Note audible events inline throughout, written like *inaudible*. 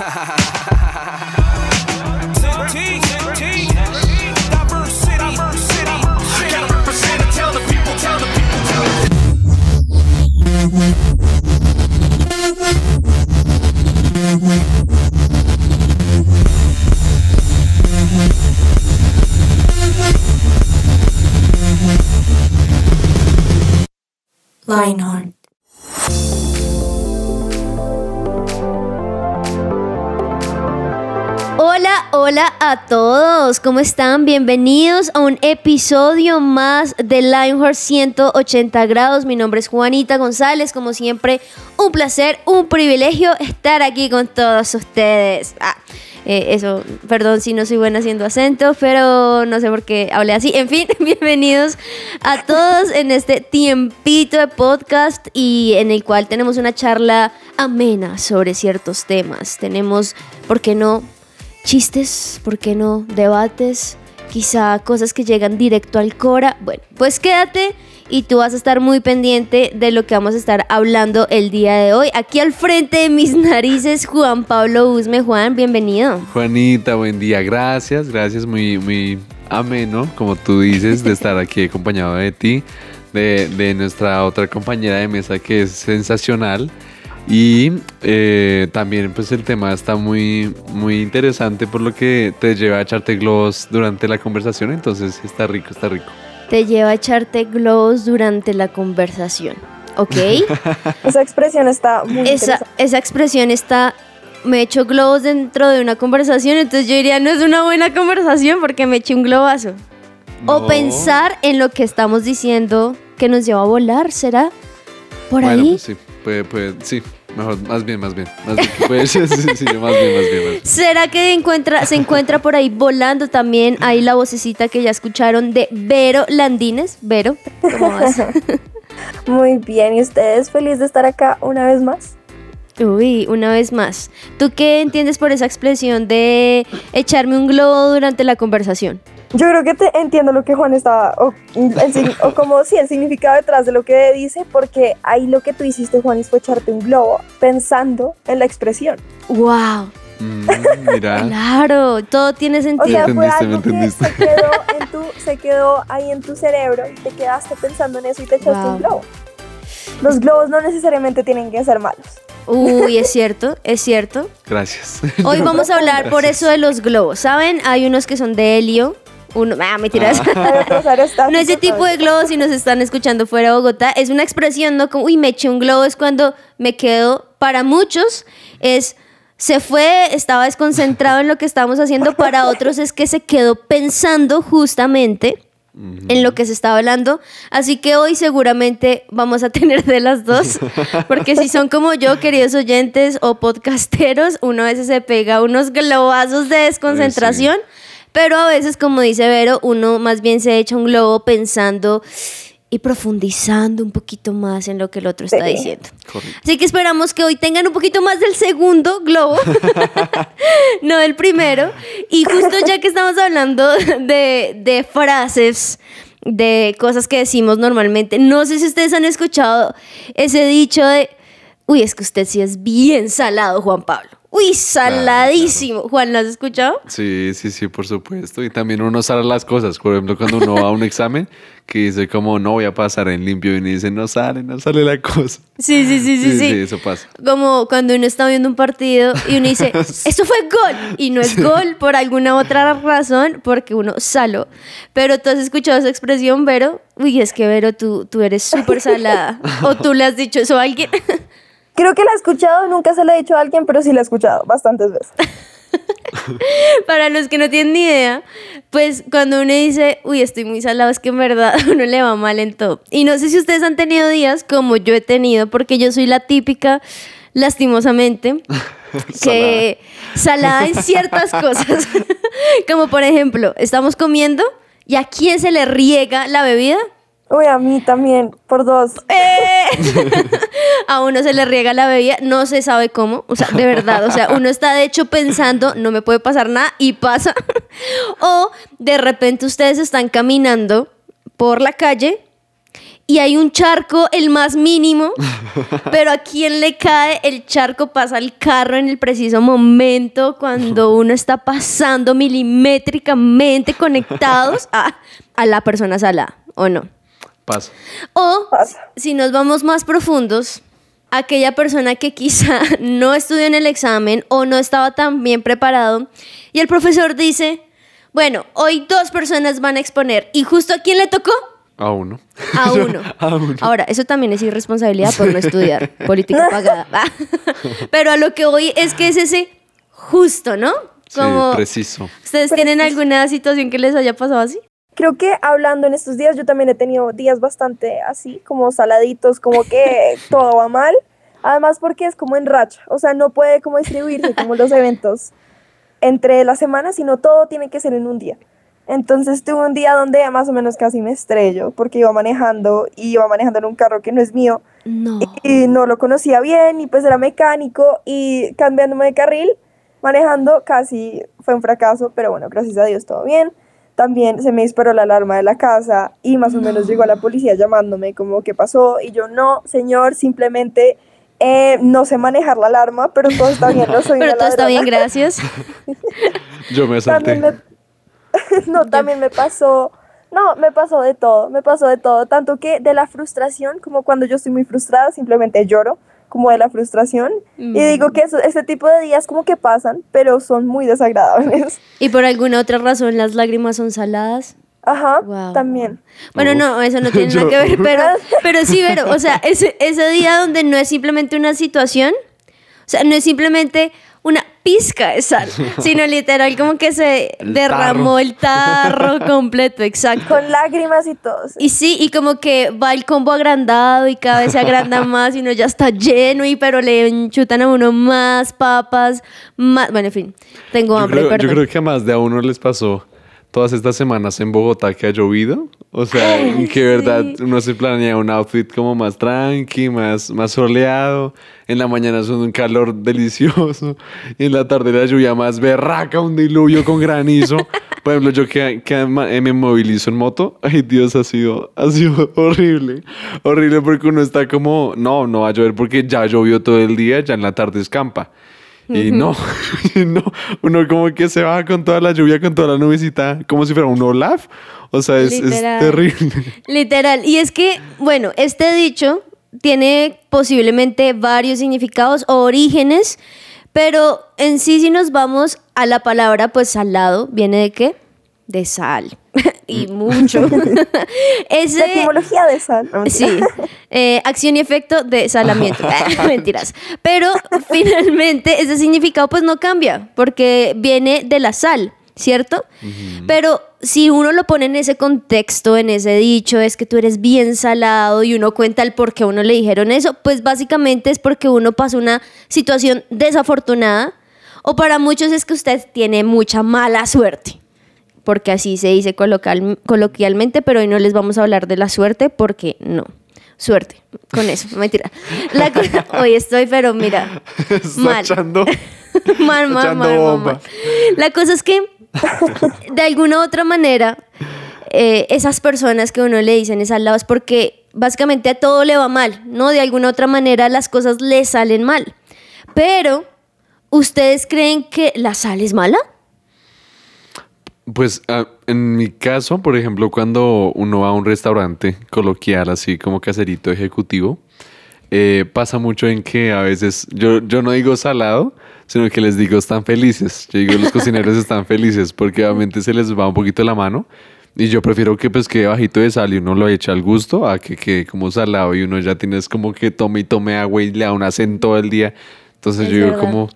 ha ha ha ha a todos, ¿cómo están? Bienvenidos a un episodio más de Lionheart 180 grados. Mi nombre es Juanita González, como siempre, un placer, un privilegio estar aquí con todos ustedes. Ah, eh, eso, perdón si no soy buena haciendo acento, pero no sé por qué hablé así. En fin, *laughs* bienvenidos a todos en este tiempito de podcast y en el cual tenemos una charla amena sobre ciertos temas. Tenemos, ¿por qué no? Chistes, ¿por qué no? Debates, quizá cosas que llegan directo al Cora. Bueno, pues quédate y tú vas a estar muy pendiente de lo que vamos a estar hablando el día de hoy. Aquí al frente de mis *laughs* narices, Juan Pablo Usme. Juan, bienvenido. Juanita, buen día. Gracias, gracias. Muy, muy ameno, como tú dices, de estar aquí acompañado de ti, de, de nuestra otra compañera de mesa que es sensacional. Y eh, también pues el tema está muy, muy interesante por lo que te lleva a echarte globos durante la conversación, entonces está rico, está rico. Te lleva a echarte globos durante la conversación, ¿ok? *laughs* esa expresión está muy esa, esa expresión está me echo globos dentro de una conversación, entonces yo diría, no es una buena conversación porque me eché un globazo. O pensar en lo que estamos diciendo que nos lleva a volar, ¿será? ¿Por bueno, ahí? Pues sí, puede, puede, sí, Mejor, más bien, más bien. Más bien, puede ser, *laughs* sí, sí, más bien, más bien, ¿Será que encuentra, se encuentra por ahí volando también ahí la vocecita que ya escucharon de Vero Landines? Vero, ¿cómo vas? *laughs* Muy bien, ¿y ustedes feliz de estar acá una vez más? Uy, una vez más. ¿Tú qué entiendes por esa expresión de echarme un globo durante la conversación? Yo creo que te entiendo lo que Juan estaba, o, o como si el significado detrás de lo que dice, porque ahí lo que tú hiciste, Juan, fue echarte un globo pensando en la expresión. ¡Wow! Mm, mira. *laughs* claro, todo tiene sentido. O sea, fue algo que se quedó, en tu, se quedó ahí en tu cerebro y te quedaste pensando en eso y te echaste un globo. Los globos no necesariamente tienen que ser malos. Uy, es *laughs* cierto, es cierto. Gracias. Hoy *laughs* vamos a hablar por eso de los globos. ¿Saben? Hay unos que son de helio, uno, ah, me tiras. Ah. *laughs* *laughs* no ese tipo de globos si nos están escuchando fuera de Bogotá, es una expresión, ¿no? Como, uy, me eché un globo, es cuando me quedo, para muchos es, se fue, estaba desconcentrado en lo que estábamos haciendo, para *laughs* otros es que se quedó pensando justamente en lo que se estaba hablando. Así que hoy seguramente vamos a tener de las dos, porque si son como yo, queridos oyentes o podcasteros, uno a veces se pega unos globazos de desconcentración. Pero a veces, como dice Vero, uno más bien se echa un globo pensando y profundizando un poquito más en lo que el otro está diciendo. Así que esperamos que hoy tengan un poquito más del segundo globo, *laughs* *laughs* no del primero. Y justo ya que estamos hablando de, de, frases, de cosas que decimos normalmente, no sé si ustedes han escuchado ese dicho de, uy, es que usted sí es bien salado, Juan Pablo. Uy, saladísimo. Juan, ¿lo has escuchado? Sí, sí, sí, por supuesto. Y también uno sale las cosas. Por ejemplo, cuando uno va a un examen, que dice como no voy a pasar en limpio y uno dice no sale, no sale la cosa. Sí, sí, sí, sí, sí. Sí, eso pasa. Como cuando uno está viendo un partido y uno dice, *laughs* eso fue gol. Y no es gol por alguna otra razón, porque uno saló. Pero tú has escuchado esa expresión, Vero. Uy, es que Vero, tú, tú eres súper salada. *laughs* o tú le has dicho eso a alguien. *laughs* Creo que la he escuchado, nunca se la he dicho a alguien, pero sí la he escuchado bastantes veces. *laughs* Para los que no tienen ni idea, pues cuando uno dice, uy, estoy muy salado, es que en verdad *laughs* uno le va mal en todo. Y no sé si ustedes han tenido días como yo he tenido, porque yo soy la típica, lastimosamente, *laughs* que salada en ciertas cosas. como por ejemplo, estamos comiendo y a quién se le riega la bebida Uy, a mí también, por dos. Eh. *laughs* a uno se le riega la bebida, no se sabe cómo, o sea, de verdad, o sea, uno está de hecho pensando, no me puede pasar nada y pasa. *laughs* o de repente ustedes están caminando por la calle y hay un charco, el más mínimo, *laughs* pero a quien le cae el charco pasa el carro en el preciso momento cuando uno está pasando milimétricamente conectados a, a la persona salada, ¿o no? Pasa. O Pasa. si nos vamos más profundos, aquella persona que quizá *laughs* no estudió en el examen o no estaba tan bien preparado y el profesor dice, bueno, hoy dos personas van a exponer y justo a quién le tocó? A uno. A *laughs* uno. A uno. Ahora, eso también es irresponsabilidad por no estudiar *laughs* política pagada. Pero a lo que voy es que es ese justo, ¿no? Como Sí, preciso. ustedes tienen alguna situación que les haya pasado así. Creo que hablando en estos días, yo también he tenido días bastante así, como saladitos, como que *laughs* todo va mal. Además porque es como en racha, o sea, no puede como distribuirse como los eventos entre la semana, sino todo tiene que ser en un día. Entonces tuve un día donde más o menos casi me estrello porque iba manejando y iba manejando en un carro que no es mío No. y no lo conocía bien y pues era mecánico y cambiándome de carril, manejando casi fue un fracaso, pero bueno, gracias a Dios todo bien. También se me disparó la alarma de la casa y más o menos llegó la policía llamándome como qué pasó y yo no, señor, simplemente eh, no sé manejar la alarma, pero todo está bien, *laughs* no soy Pero una todo está bien, ladrona". gracias. *laughs* Yo me salté. También me, *laughs* no, también me pasó, no, me pasó de todo, me pasó de todo, tanto que de la frustración, como cuando yo estoy muy frustrada, simplemente lloro, como de la frustración, Mm. y digo que eso, ese tipo de días como que pasan, pero son muy desagradables. *laughs* Y por alguna otra razón las lágrimas son saladas. Ajá, Wow. también. Bueno, Uf. no, eso no tiene *laughs* nada que ver, pero, *laughs* pero sí, pero, o sea, ese, ese día donde no es simplemente una situación, o sea, no es simplemente pizca de sal, *laughs* sino literal como que se El derramó tarro. el tarro completo, *laughs* exacto. Con lágrimas y todo. sí. Y sí, y como que va el combo agrandado y cada vez se agranda *laughs* más y uno ya está lleno y pero le enchutan a uno más papas, más, bueno, en fin, tengo Yo hambre, creo, yo perdón. creo que a más de a uno les pasó todas estas semanas en Bogotá que ha llovido. O sea, Ay, que verdad uno se planea un outfit como más tranqui, más, más soleado. En la mañana es un calor delicioso. Y en la tarde la lluvia más berraca, un diluvio con granizo. Por ejemplo, yo que, que eh, me movilizo en moto, *laughs* ay Dios, ha sido, ha sido horrible. Horrible porque uno está como, no, no va a llover porque ya llovió todo el día, ya en la tarde escampa. Y no, *laughs* y no, uno como que se va con toda la lluvia, con toda la nubecita, como si fuera un Olaf. O sea, es, es terrible. Literal. Y es que, bueno, este dicho tiene posiblemente varios significados o orígenes, pero en sí si nos vamos a la palabra, pues salado, ¿viene de qué? De sal. *laughs* y mucho. *laughs* La Ese... etimología de sal. no. Sí, eh, acción y efecto de salamiento. *laughs* Mentiras. Pero finalmente ese significado pues no cambia porque viene de la sal, ¿cierto? Pero si uno lo pone en ese contexto, en ese dicho, es que tú eres bien salado y uno cuenta el por qué a uno le dijeron eso, pues básicamente es porque uno pasó una situación desafortunada o para muchos es que usted tiene mucha mala suerte porque así se dice colocal- coloquialmente, pero hoy no les vamos a hablar de la suerte porque no. Suerte, con eso, *laughs* mentira. La hoy estoy, pero mira, mal. echando, *laughs* mal, mal, echando mal, mal, bomba. mal. La cosa es que, *laughs* de alguna u otra manera, eh, esas personas que uno le dicen es al lado es porque básicamente a todo le va mal, ¿no? De alguna u otra manera las cosas le salen mal. Pero, ¿ustedes creen que la sal es mala? Pues ah, en mi caso, por ejemplo, cuando uno va a un restaurante coloquial, así como caserito ejecutivo, eh, pasa mucho en que a veces yo, yo no digo salado, sino que les digo están felices. Yo digo los cocineros están felices porque obviamente se les va un poquito la mano. Y yo prefiero que pues quede bajito de sal y uno lo eche al gusto a que quede como salado y uno ya tienes como que tome y tome agua y le da un acento todo el día. Entonces Es yo digo verdad. como,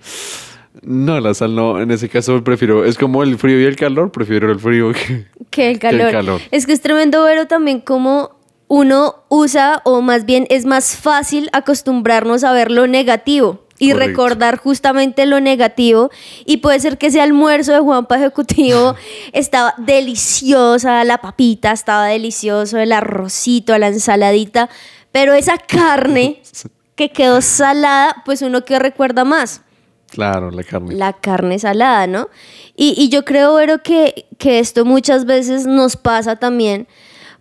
no, la sal no, en ese caso prefiero, es como el frío y el calor, prefiero el frío que... Que el Que el calor. calor. Es que es tremendo ver también cómo uno usa, o más bien es más fácil acostumbrarnos a ver lo negativo y Correcto. recordar justamente lo negativo. Y puede ser que ese almuerzo de Juanpa Ejecutivo *laughs* estaba deliciosa, la papita estaba delicioso, el arrocito, la ensaladita, pero esa carne *laughs* que quedó salada, pues uno que recuerda más Claro, la carne. la carne salada, ¿no? Y, y yo creo, Vero, que, que esto muchas veces nos pasa también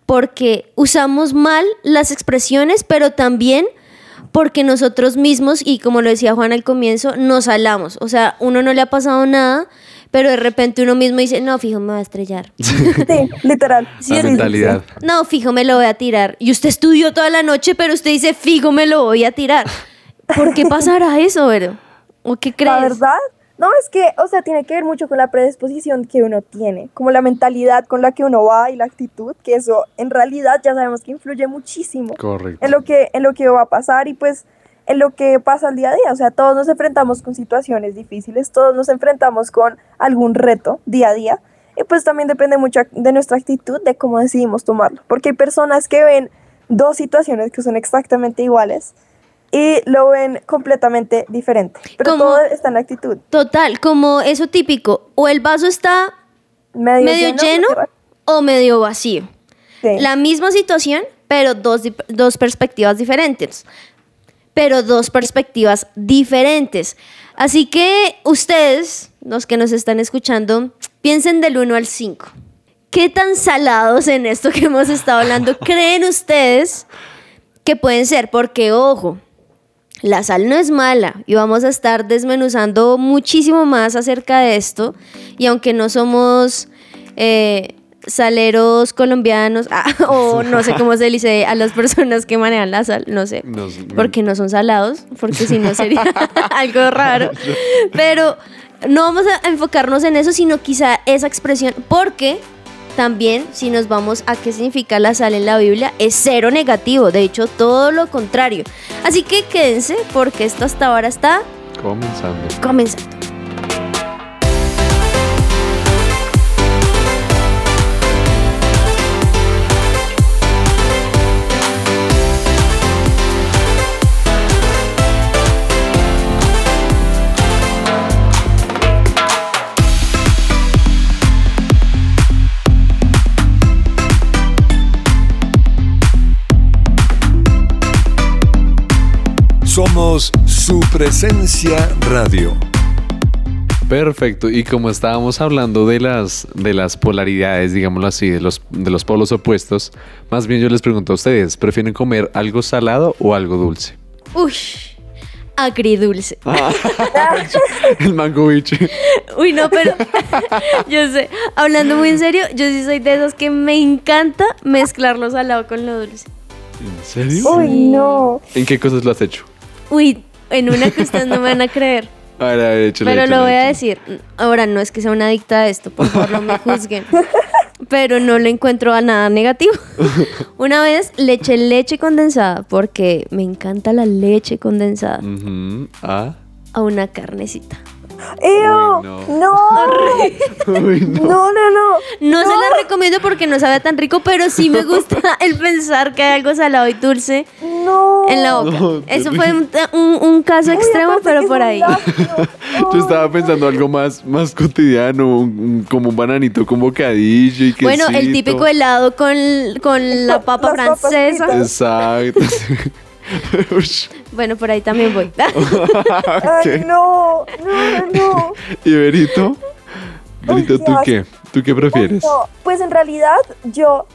porque usamos mal las expresiones, pero también porque nosotros mismos, y como lo decía Juan al comienzo, nos salamos. O sea, uno no le ha pasado nada, pero de repente uno mismo dice, no, fijo, me va a estrellar. *laughs* Sí, literal. La mentalidad. No, fijo, me lo voy a tirar. Y usted estudió toda la noche, pero usted dice, fijo, me lo voy a tirar. ¿Por qué pasará eso, Vero? ¿O qué crees? La verdad, no, es que, o sea, tiene que ver mucho con la predisposición que uno tiene, como la mentalidad con la que uno va y la actitud, que eso en realidad ya sabemos que influye muchísimo Correcto. en lo que, en lo que va a pasar y pues en lo que pasa al día a día. O sea, todos nos enfrentamos con situaciones difíciles, todos nos enfrentamos con algún reto día a día y pues también depende mucho de nuestra actitud, de cómo decidimos tomarlo. Porque hay personas que ven dos situaciones que son exactamente iguales y lo ven completamente diferente. Pero Como- todo está en la actitud. Total, como eso típico, o el vaso está Medio, medio lleno o medio vacío. Sí. La misma situación, pero dos, dos perspectivas diferentes. Pero dos perspectivas diferentes. Así que ustedes, los que nos están escuchando, piensen del 1 al 5. ¿Qué tan salados en esto que hemos estado hablando *laughs* creen ustedes que pueden ser? Porque, ojo, la sal no es mala y vamos a estar desmenuzando muchísimo más acerca de esto. Y aunque no somos eh, saleros colombianos, *laughs* ah, o no sé cómo se dice a las personas que manejan la sal, no sé. Porque no son salados, porque si no sería *laughs* algo raro. Pero no vamos a enfocarnos en eso, sino quizá esa expresión, porque también si nos vamos a qué significa la sal en la Biblia, es cero negativo, de hecho todo lo contrario. Así que quédense porque esto hasta ahora está Comenzando. comenzando. Somos su presencia radio. Perfecto. Y como estábamos hablando de las, de las polaridades, digámoslo así, de los, de los polos opuestos, más bien yo les pregunto a ustedes, ¿prefieren comer algo salado o algo dulce? Uy, agridulce. *laughs* El mango biche. Uy, no, pero *laughs* yo sé, hablando muy en serio, yo sí soy de esos que me encanta mezclar lo salado con lo dulce. ¿En serio? Uy, no. ¿En qué cosas lo has hecho? Uy, en una que ustedes no me van a creer. *laughs* A ver, a ver, échale, Pero échale, lo voy a decir. Ahora, no es que sea una adicta a esto, por favor, no me juzguen. *laughs* Pero no le encuentro a nada negativo. *laughs* Una vez le eché leche condensada, porque me encanta la leche condensada. Ah. a una carnecita. ¡Ew! no. no. *laughs* Uy, no. No, no, no. No, se la recomiendo porque no sabe tan rico, pero sí me gusta *laughs* el pensar que hay algo salado y dulce No. en la boca. No, Eso fue un, un- un caso Uy, extremo, aparte pero por un ahí. lácteo. *laughs* Yo estaba pensando algo más, más cotidiano, un- un- como un bananito con bocadillo y quesito. Bueno, el típico helado con, con la papa Las papas francesa. Exacto. *laughs* Bueno, por ahí también voy. *laughs* Ay, no. No, no, no. *laughs* ¿Y Berito? Berito, ¿tú qué? ¿Tú qué prefieres? No, pues en realidad yo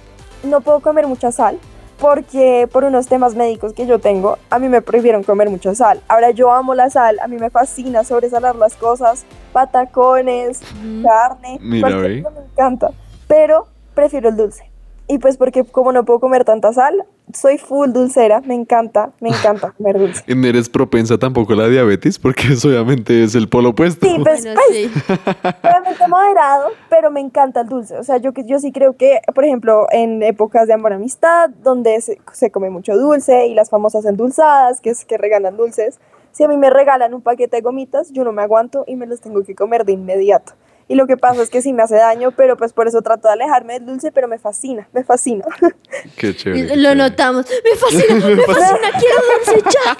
no puedo comer mucha sal porque por unos temas médicos que yo tengo, a mí me prohibieron comer mucha sal. Ahora yo amo la sal, a mí me fascina sobresalar las cosas, patacones, carne, Mira, cualquier ve. cosa me encanta, pero prefiero el dulce. Y pues porque como no puedo comer tanta sal, soy full dulcera, me encanta, me encanta *laughs* comer dulce. ¿Y no eres propensa tampoco a la diabetes? Porque eso obviamente es el polo opuesto. Sí, pues, Bueno, pues, sí. *laughs* Obviamente moderado, pero me encanta el dulce. O sea, yo, que- yo sí creo que, por ejemplo, en épocas de amor amistad, donde se, se come mucho dulce y las famosas endulzadas, que es que regalan dulces, si a mí me regalan un paquete de gomitas, yo no me aguanto y me los tengo que comer de inmediato. Y lo que pasa es que sí me hace daño, pero pues por eso trato de alejarme del dulce, pero me fascina, me fascina. *laughs* Qué chévere. qué Lo chévere. notamos. Me fascina, *laughs* me fascina, quiero dulce *laughs* ya.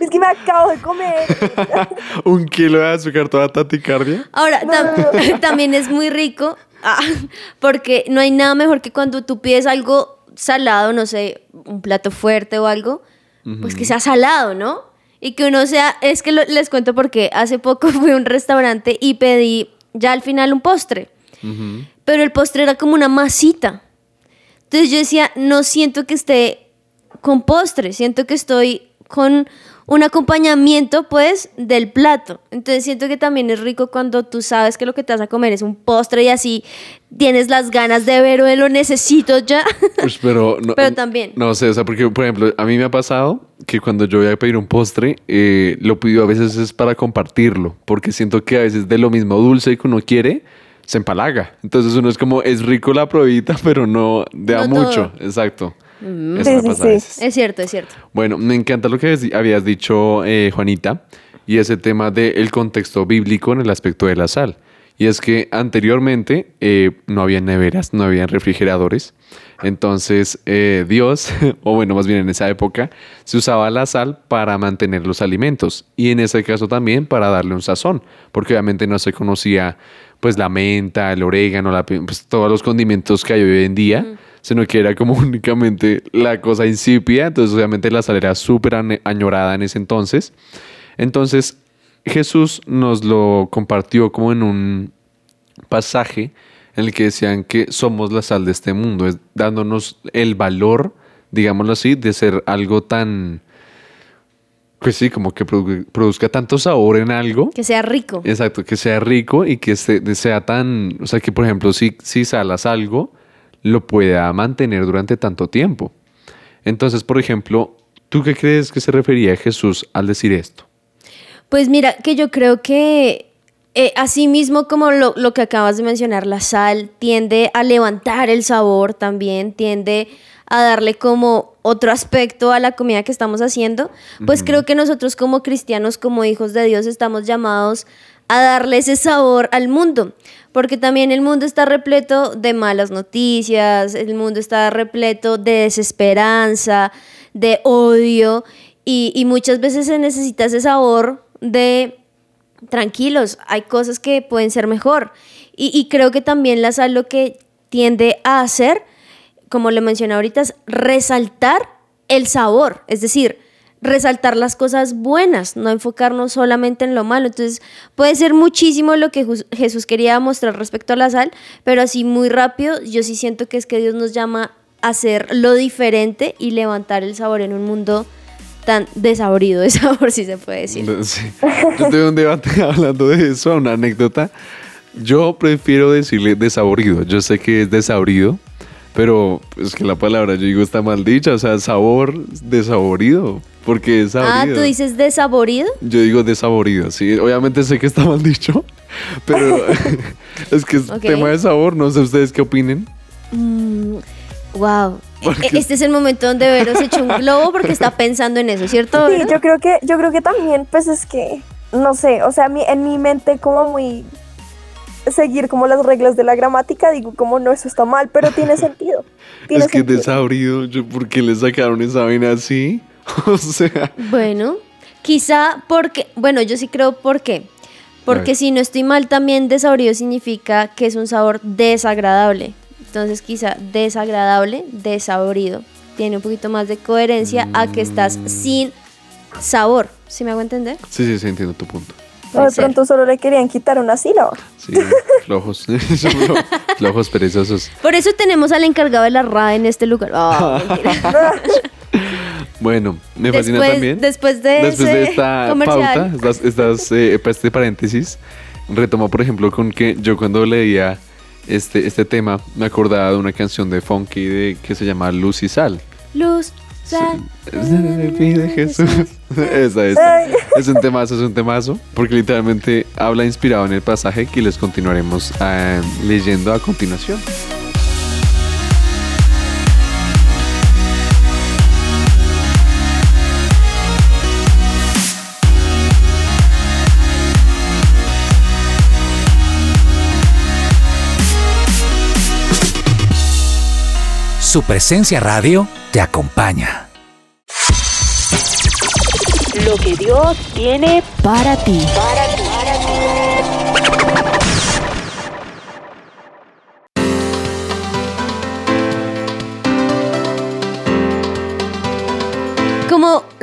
es que me acabo de comer. Un kilo de azúcar toda taticardia. Ahora, tam- también es muy rico ah, porque no hay nada mejor que cuando tú pides algo salado, no sé, un plato fuerte o algo, pues que sea salado, ¿no? Y que uno sea, es que lo- les cuento porque hace poco fui a un restaurante y pedí ya al final un postre, pero el postre era como una masita. Entonces yo decía, no siento que esté con postre, siento que estoy con un acompañamiento pues del plato. Entonces siento que también es rico cuando tú sabes que lo que te vas a comer es un postre y así tienes las ganas de ver o lo necesito ya. *laughs* Pues, pero, no, Pero también. No sé, o sea, porque, por ejemplo, a mí me ha pasado que cuando yo voy a pedir un postre, eh, lo pido a veces es para compartirlo, porque siento que a veces de lo mismo dulce que uno quiere, se empalaga. Entonces uno es como, es rico la probita, *laughs* pero no da No todo. mucho. Eso Sí, me sí, pasa sí. es cierto, es cierto. Bueno, me encanta lo que habías dicho, eh, Juanita, y ese tema del contexto bíblico en el aspecto de la sal. Y es que anteriormente eh, no había neveras, no había refrigeradores. Entonces eh, Dios, *laughs* o bueno, más bien en esa época, se usaba la sal para mantener los alimentos. Y en ese caso también para darle un sazón, porque obviamente no se conocía pues la menta, el orégano, la pues, todos los condimentos que hay hoy en día, sino que era como *laughs* únicamente la cosa insípida. Entonces obviamente la sal era súper añorada en ese entonces. Entonces Jesús nos lo compartió como en un pasaje en el que decían que somos la sal de este mundo, es dándonos el valor, digámoslo así, de ser algo tan, pues sí, como que produ- produzca tanto sabor en algo. Que sea rico. Exacto, que sea rico y que se- sea tan, o sea, que por ejemplo, si, si salas algo, lo pueda mantener durante tanto tiempo. Entonces, por ejemplo, ¿tú qué crees que se refería Jesús al decir esto? Pues mira, que yo creo que eh, así mismo como lo, lo que acabas de mencionar, la sal tiende a levantar el sabor también, tiende a darle como otro aspecto a la comida que estamos haciendo, pues creo que nosotros como cristianos, como hijos de Dios, estamos llamados a darle ese sabor al mundo, porque también el mundo está repleto de malas noticias, el mundo está repleto de desesperanza, de odio, y, y muchas veces se necesita ese sabor de tranquilos, hay cosas que pueden ser mejor. Y, y creo que también la sal lo que tiende a hacer, como lo mencioné ahorita, es resaltar el sabor, es decir, resaltar las cosas buenas, no enfocarnos solamente en lo malo. Entonces puede ser muchísimo lo que Jesús quería mostrar respecto a la sal, pero así muy rápido, yo sí siento que es que Dios nos llama a hacer lo diferente y levantar el sabor en un mundo tan desabrido de sabor, *laughs* si se puede decir. Sí. Yo un debate *laughs* hablando de eso, una anécdota. Yo prefiero decirle desabrido. Yo sé que es desabrido, pero es que la palabra, yo digo, está mal dicha. O sea, sabor desaborido. Porque es Ah, saborido. tú dices desaborido. Yo digo desaborido, sí. Obviamente sé que está mal dicho, pero *laughs* es que es Ok. tema de sabor. No sé ustedes qué opinen. Wow. Porque- E, Este es el momento donde Vero se echó un globo porque está pensando en eso, ¿cierto? Sí, yo creo que, yo creo que también, pues es que, no sé, o sea, mi, en mi mente como muy seguir como las reglas de la gramática, digo como no, eso está mal, pero tiene *laughs* sentido. Tiene es que sentido. desabrido, yo, ¿por qué le sacaron esa vaina así? *laughs* O sea, Bueno, quizá porque, bueno, yo sí creo por qué. A Porque ver. si no estoy mal, también desabrido significa que es un sabor desagradable. Entonces, quizá desagradable, desabrido. Tiene un poquito más de coherencia a que estás Mm. sin sabor. ¿Sí me hago entender? sí, sí, sí, entiendo tu punto. O Puede de pronto solo le querían quitar una sílaba. Sí, flojos. *laughs* Flojos, perezosos. Por eso tenemos al encargado de la RAE en este lugar. Ah, *laughs* mentira. Bueno, me fascina Después- también. después de Después de esta *laughs* comercial. pauta, estas, estas, eh, este paréntesis, retomo, por ejemplo, con que yo cuando leía este, este tema me acordaba de una canción de Funky de, que se llama Luz y Sal. Luz, sal. Pide Jesús. *laughs* Esa es. Ay. Es un temazo, es un temazo. Porque literalmente habla inspirado en el pasaje que les continuaremos ah, leyendo a continuación. Su presencia radio te acompaña. Lo que Dios tiene Para ti. Como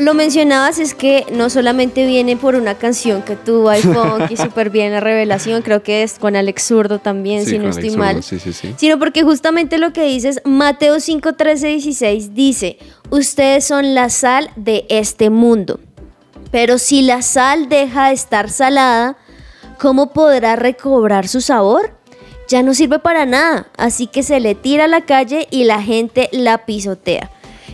lo mencionabas es que no solamente viene por una canción que tuvo iPhone, que súper bien la revelación, creo que es con Alex Zurdo también, Sí, si no estoy mal. Sí, sí. Sino porque justamente lo que dices, Mateo 5, 13, 16 dice, ustedes son la sal de este mundo. Pero si la sal deja de estar salada, ¿cómo podrá recobrar su sabor? Ya no sirve para nada, así que se le tira a la calle y la gente la pisotea.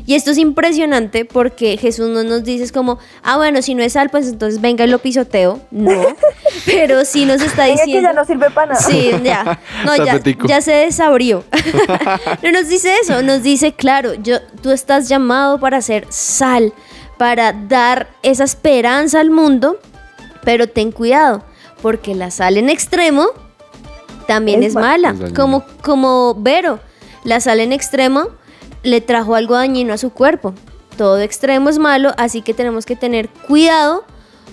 Y esto es impresionante porque Jesús no nos dice es como, ah, bueno, si no es sal, pues entonces venga y lo pisoteo. No, *laughs* pero sí nos está Venga, que diciendo... ya no sirve para nada. Sí, ya. No, ya, ya se desabrió. *laughs* no nos dice eso, nos dice, claro, yo, tú estás llamado para ser sal, para dar esa esperanza al mundo, pero ten cuidado, porque la sal en extremo también Es es, ma- mala. Es. Como, como Vero, la sal en extremo le trajo algo dañino a su cuerpo. Todo extremo es malo, así que tenemos que tener cuidado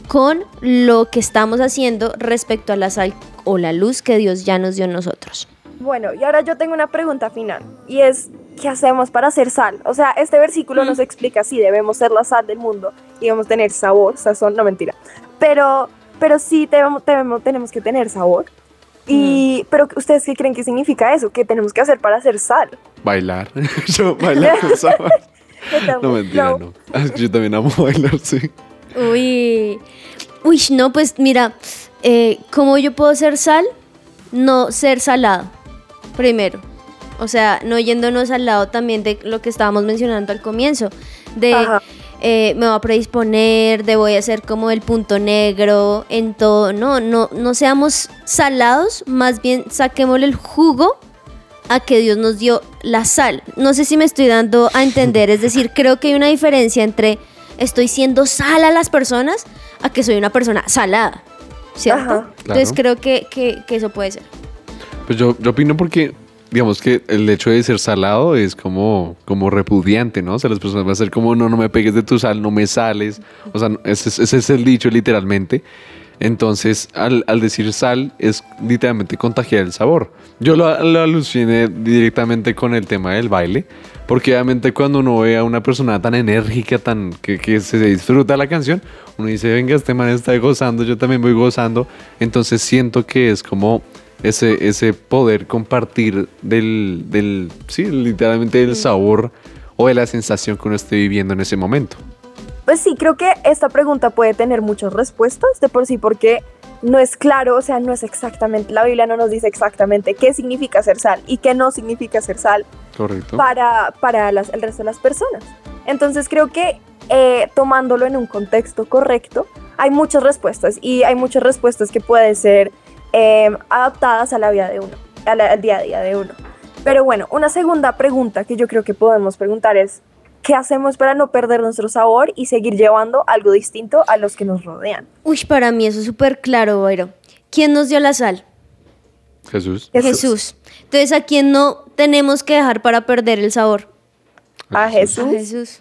con lo que estamos haciendo respecto a la sal o la luz que Dios ya nos dio a nosotros. Bueno, y ahora yo tengo una pregunta final y es, ¿qué hacemos para hacer sal? O sea, este versículo nos explica si debemos ser la sal del mundo y debemos tener sabor, sazón, no mentira, pero, pero sí debemos, debemos- tenemos que tener sabor. Y, pero ¿ustedes qué creen que significa eso? ¿Qué tenemos que hacer para hacer sal? Bailar. *laughs* Yo bailar con sabor. ¿Qué tal? No, mentira, Flow. no. Ah, es que Yo también amo bailar, sí. Uy, uy, no, pues mira, eh, ¿cómo yo puedo ser sal? No ser salado, primero. O sea, no yéndonos al lado también de lo que estábamos mencionando al comienzo, de Ajá. Eh, me voy a predisponer, de voy a ser como el punto negro en todo. No, no, no seamos salados, más bien saquémosle el jugo a que Dios nos dio la sal. No sé si me estoy dando a entender, es decir, *laughs* creo que hay una diferencia entre estoy siendo sal a las personas a que soy una persona salada, ¿cierto? Ajá. Entonces Claro. creo que, que- que eso puede ser. Pues yo, yo opino porque, digamos que el hecho de ser salado es como, como repudiante, ¿no? O sea, las personas van a ser como, no, no me pegues de tu sal, no me sales. O sea, ese, es- ese es el dicho literalmente. Entonces, al, al decir sal, es literalmente contagiar el sabor. Yo lo, lo aluciné directamente con el tema del baile, porque obviamente cuando uno ve a una persona tan enérgica, tan que, que se disfruta la canción, uno dice, venga, este man está gozando, yo también voy gozando. Entonces siento que es como ese, ese poder compartir del, del, sí, literalmente del sabor o de la sensación que uno esté viviendo en ese momento. Pues sí, creo que esta pregunta puede tener muchas respuestas de por sí porque no es claro, o sea, no es exactamente, la Biblia no nos dice exactamente qué significa ser sal y qué no significa ser sal Correcto. para, para las- el resto de las personas. Entonces creo que eh, tomándolo en un contexto correcto, hay muchas respuestas y hay muchas respuestas que pueden ser eh, adaptadas a la vida de uno, a la- al día a día de uno. Pero bueno, una segunda pregunta que yo creo que podemos preguntar es, ¿qué hacemos para no perder nuestro sabor y seguir llevando algo distinto a los que nos rodean? Uy, para mí eso es súper claro, Boiro. ¿Quién nos dio la sal? Jesús. Jesús. Entonces, ¿a quién no tenemos que dejar para perder el sabor? A A Jesús.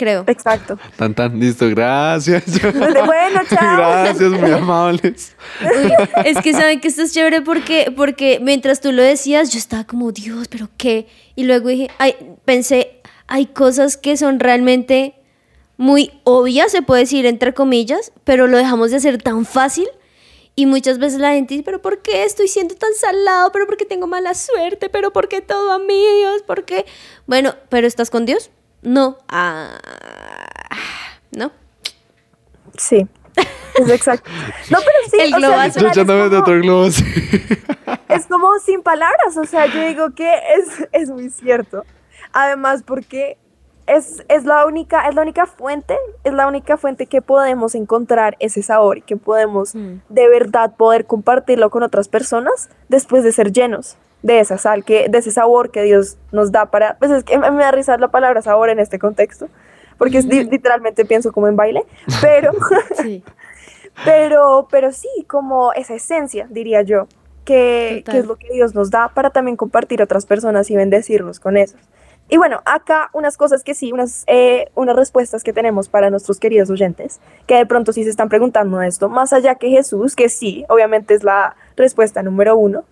Creo. Exacto. Tan tan, listo, gracias. *laughs* Bueno, chao. gracias, muy amables. Uy, *laughs* es que saben que esto es chévere porque, porque mientras tú lo decías, yo estaba como, Dios, pero qué. Y luego dije, ay, pensé, hay cosas que son realmente muy obvias, se puede decir entre comillas, pero lo dejamos de hacer tan fácil. Y muchas veces la gente dice, pero ¿por qué estoy siendo tan salado? ¿Pero por qué tengo mala suerte? ¿Pero por qué todo a mí, Dios? ¿Por qué? Bueno, ¿pero estás con Dios? No. Ah, no. Sí. Es exacto. No, pero sí. El o sea, globazo. literal, Yo otro globo. sí. es como sin palabras, o sea, yo digo que es, es muy cierto. Además, porque es, es, la única, es la única fuente, es la única fuente que podemos encontrar ese sabor y que podemos Mm. de verdad poder compartirlo con otras personas después de ser llenos de esa sal, que, de ese sabor que Dios nos da para... Pues es que me me da risa la palabra sabor en este contexto, porque es li- literalmente pienso como en baile, pero... *laughs* Sí. Pero, pero sí, como esa esencia, diría yo, que, que es lo que Dios nos da para también compartir a otras personas y bendecirnos con eso. Y bueno, acá unas cosas que sí, unas, eh, unas respuestas que tenemos para nuestros queridos oyentes, que de pronto sí se están preguntando esto, más allá que Jesús, que sí, obviamente es la respuesta número uno,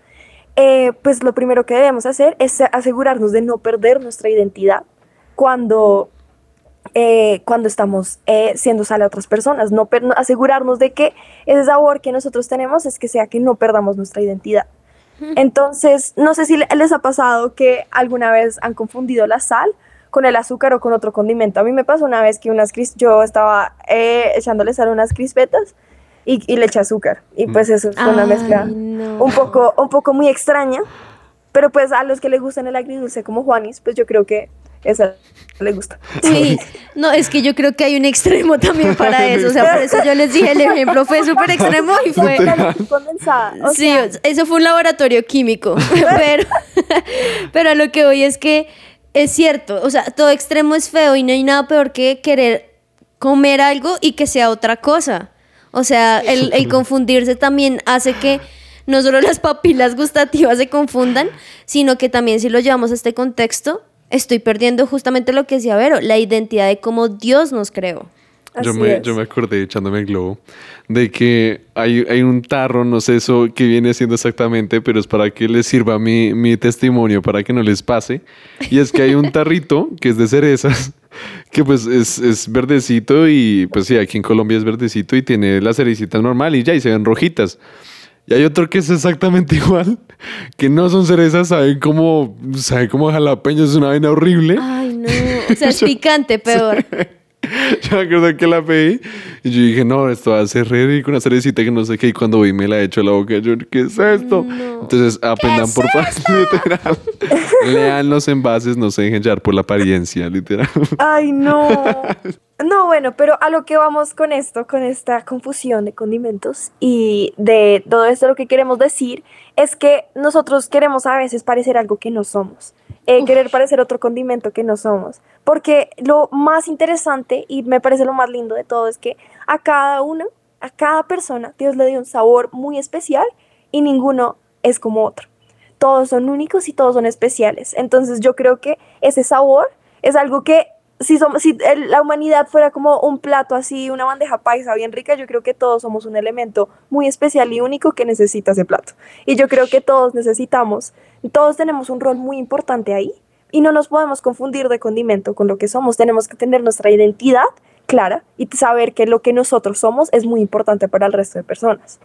eh, pues lo primero que debemos hacer es asegurarnos de no perder nuestra identidad cuando eh, cuando estamos eh, siendo sal a otras personas, no asegurarnos de que ese sabor que nosotros tenemos es que sea que no perdamos nuestra identidad. Entonces, no sé si le- les ha pasado que alguna vez han confundido la sal con el azúcar o con otro condimento. A mí me pasó una vez que unas yo estaba eh, echándole sal a unas crispetas y, y le eché azúcar. Y pues eso fue una Ay, mezcla no. un poco, un poco muy extraña. Pero pues a los que les gustan el agridulce como Juanis, pues yo creo que esa le gusta. Sí, no, es que yo creo que hay un extremo también para *laughs* eso. O sea, por eso yo les dije, el ejemplo fue súper extremo y fue. Sí, eso fue un laboratorio químico. *laughs* pero, pero a lo que voy es que es cierto. O sea, todo extremo es feo y no hay nada peor que querer comer algo y que sea otra cosa. O sea, el, el confundirse también hace que no solo las papilas gustativas se confundan, sino que también si lo llevamos a este contexto, estoy perdiendo justamente lo que decía Vero, la identidad de cómo Dios nos creó. Yo me, yo me acordé echándome el globo de que hay, hay un tarro, no sé eso que viene siendo exactamente, pero es para que les sirva mi, mi testimonio, para que no les pase. Y es que hay un tarrito que es de cerezas, que pues es, es verdecito y pues sí, aquí en Colombia es verdecito y tiene la cerecita normal y ya, y se ven rojitas. Y hay otro que es exactamente *laughs* igual, que no son cerezas, saben como, saben como jalapeños, es una vaina horrible. Ay, no. O sea, es picante, *laughs* peor. *laughs* Yo me acuerdo que la pedí y yo dije, no, esto va a ser re rico, una cerecita que no sé qué. Y cuando vi, me la echo a la boca. Yo, ¿qué es esto? Entonces, aprendan por paz, *laughs* literal. Lean los envases, no se dejen llevar por la apariencia, literal. Ay, no. *laughs* No, bueno, pero a lo que vamos con esto, con esta confusión de condimentos y de todo esto, lo que queremos decir es que nosotros queremos a veces parecer algo que no somos, eh, querer parecer otro condimento que no somos, porque lo más interesante y me parece lo más lindo de todo es que a cada uno, a cada persona, Dios le dio un sabor muy especial y ninguno es como otro. Todos son únicos y todos son especiales. Entonces yo creo que ese sabor es algo que si, somos, si el- la humanidad fuera como un plato así, una bandeja paisa bien rica, yo creo que todos somos un elemento muy especial y único que necesita ese plato. Y yo creo que todos necesitamos, todos tenemos un rol muy importante ahí y no nos podemos confundir de condimento con lo que somos. Tenemos que tener nuestra identidad clara y saber que lo que nosotros somos es muy importante para el resto de personas.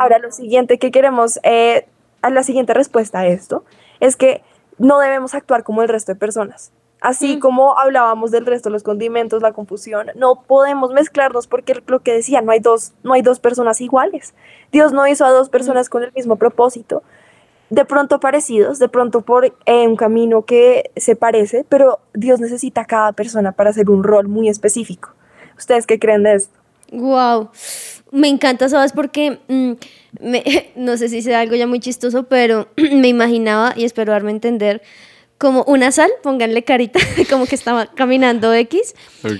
Ahora, lo siguiente que queremos, eh, a la siguiente respuesta a esto, es que no debemos actuar como el resto de personas. Así como hablábamos del resto de los condimentos, la confusión, no podemos mezclarnos porque lo que decía, no hay dos, no hay dos personas iguales. Dios no hizo a dos personas con el mismo propósito, de pronto parecidos, de pronto por eh, un camino que se parece, pero Dios necesita a cada persona para hacer un rol muy específico. ¿Ustedes qué creen de esto? Wow. Me encanta, ¿sabes? Porque mm, me- *laughs* no sé si sea algo ya muy chistoso, pero *clears throat* me imaginaba, y espero darme a entender, como una sal, pónganle carita, *laughs* como que estaba caminando X.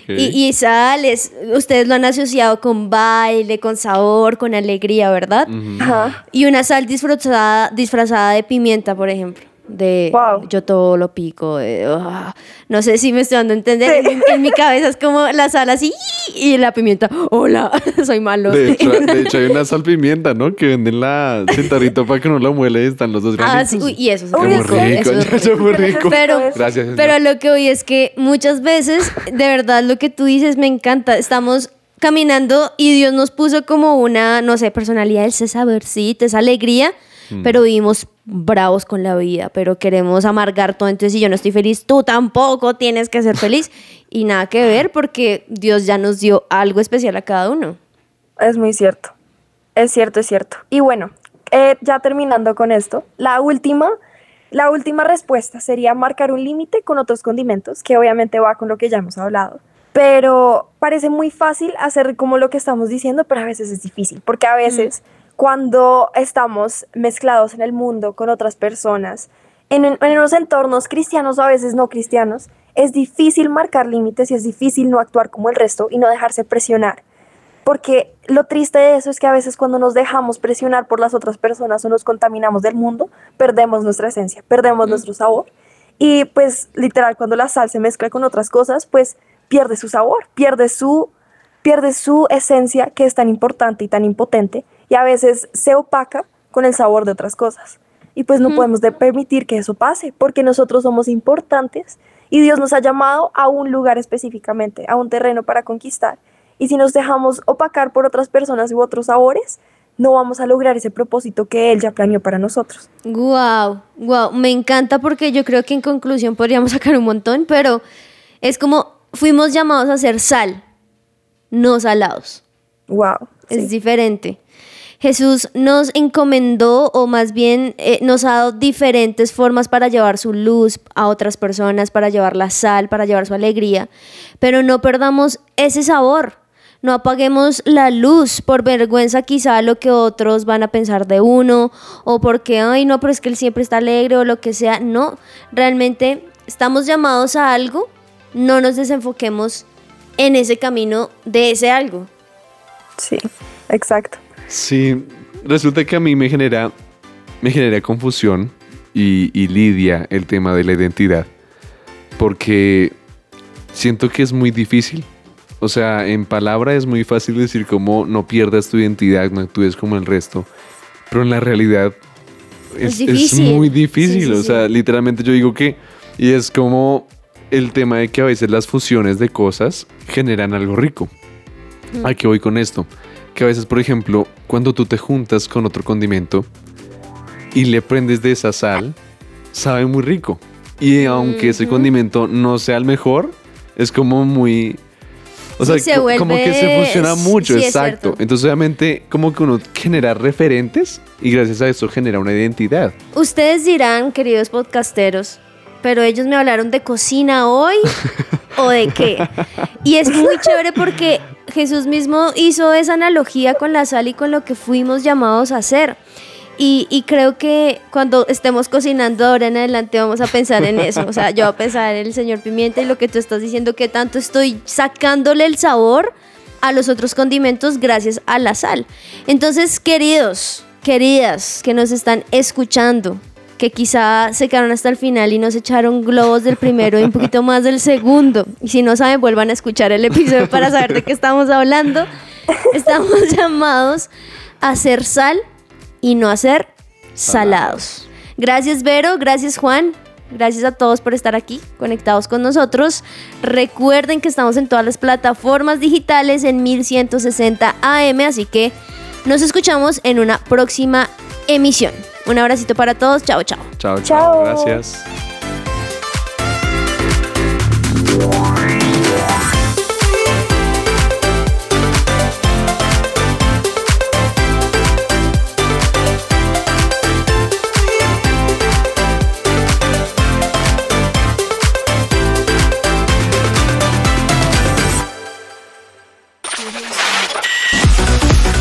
Y, y sal, es, ustedes lo han asociado con baile, con sabor, con alegría, ¿verdad? Ajá. Y una sal disfrazada, disfrazada de pimienta, por ejemplo. De Wow. yo todo lo pico. de, ah, no sé si me estoy dando a entender. En, mi- en mi cabeza es como la sal así y la pimienta. Hola, *laughs* soy malo. De hecho, de *laughs* hecho, hay una salpimienta, ¿no? Que venden la cintarrito para que no la muele y están los dos Ah, granitos. sí, uy, y eso es rico, muy rico, eso es *laughs* rico. Pero, Gracias. pero lo que hoy es que muchas veces, de verdad, lo que tú dices me encanta. Estamos caminando y Dios nos puso como una, no sé, personalidad, ese sabercito, esa alegría, Mm. pero vivimos bravos con la vida, pero queremos amargar todo. Entonces, si yo no estoy feliz, tú tampoco tienes que ser feliz. *laughs* Y nada que ver, porque Dios ya nos dio algo especial a cada uno. Es muy cierto. Es cierto, es cierto. Y bueno, eh, ya terminando con esto, la última, la última respuesta sería marcar un límite con otros condimentos, que obviamente va con lo que ya hemos hablado. Pero parece muy fácil hacer como lo que estamos diciendo, pero a veces es difícil, porque a veces cuando estamos mezclados en el mundo con otras personas, en, en unos entornos cristianos o a veces no cristianos, es difícil marcar límites y es difícil no actuar como el resto y no dejarse presionar. Porque lo triste de eso es que a veces cuando nos dejamos presionar por las otras personas o nos contaminamos del mundo, perdemos nuestra esencia, perdemos nuestro sabor. Y pues literal, cuando la sal se mezcla con otras cosas, pues pierde su sabor, pierde su, pierde su esencia que es tan importante y tan impotente y a veces se opaca con el sabor de otras cosas. Y pues no podemos de- permitir que eso pase porque nosotros somos importantes Y Dios nos ha llamado a un lugar específicamente, a un terreno para conquistar. Y si nos dejamos opacar por otras personas u otros sabores, no vamos a lograr ese propósito que Él ya planeó para nosotros. Wow, wow, me encanta porque yo creo que en conclusión podríamos *laughs* sacar un montón, pero es como fuimos llamados a ser sal, no salados. Wow. Es diferente. Jesús nos encomendó o más bien eh, nos ha dado diferentes formas para llevar su luz a otras personas, para llevar la sal, para llevar su alegría, pero no perdamos ese sabor. No apaguemos la luz por vergüenza quizá lo que otros van a pensar de uno o porque, ay, no, pero es que él siempre está alegre o lo que sea. No, realmente estamos llamados a algo, no nos desenfoquemos en ese camino de ese algo. Sí, exacto. Sí, resulta que a mí me genera, me genera confusión y, y lidia el tema de la identidad. Porque siento que es muy difícil. O sea, en palabra es muy fácil decir como no pierdas tu identidad, no actúes como el resto. Pero en la realidad Es es, es difícil. muy difícil. Sí, sí, o sea, literalmente yo digo que... Y es como el tema de que a veces las fusiones de cosas generan algo rico. ¿A qué voy con esto? Que a veces, por ejemplo, cuando tú te juntas con otro condimento y le prendes de esa sal, sabe muy rico. Y aunque ese condimento no sea el mejor, es como muy... O sea, se como que se funciona mucho, sí, exacto. Entonces, obviamente, como que uno genera referentes y gracias a eso genera una identidad. Ustedes dirán, queridos podcasteros, pero ellos me hablaron de cocina hoy *laughs* o de qué. Y es muy chévere porque Jesús mismo hizo esa analogía con la sal y con lo que fuimos llamados a hacer. Y, creo que cuando estemos cocinando ahora en adelante vamos a pensar en eso. O sea, yo voy a pensar en el señor pimienta y lo que tú estás diciendo, que tanto estoy sacándole el sabor a los otros condimentos gracias a la sal. Entonces, queridos, queridas que nos están escuchando, que quizá se quedaron hasta el final y nos echaron globos del primero y un poquito *laughs* más del segundo. Y si no saben, vuelvan a escuchar el episodio para saber de qué estamos hablando. Estamos *laughs* llamados a ser sal y no a ser salados. Gracias Vero, gracias Juan, gracias a todos por estar aquí conectados con nosotros. Recuerden que estamos en todas las plataformas digitales en 1160 AM, así que nos escuchamos en una próxima emisión. Un abracito para todos, chao, chao. Chao, chao. Chao. Gracias.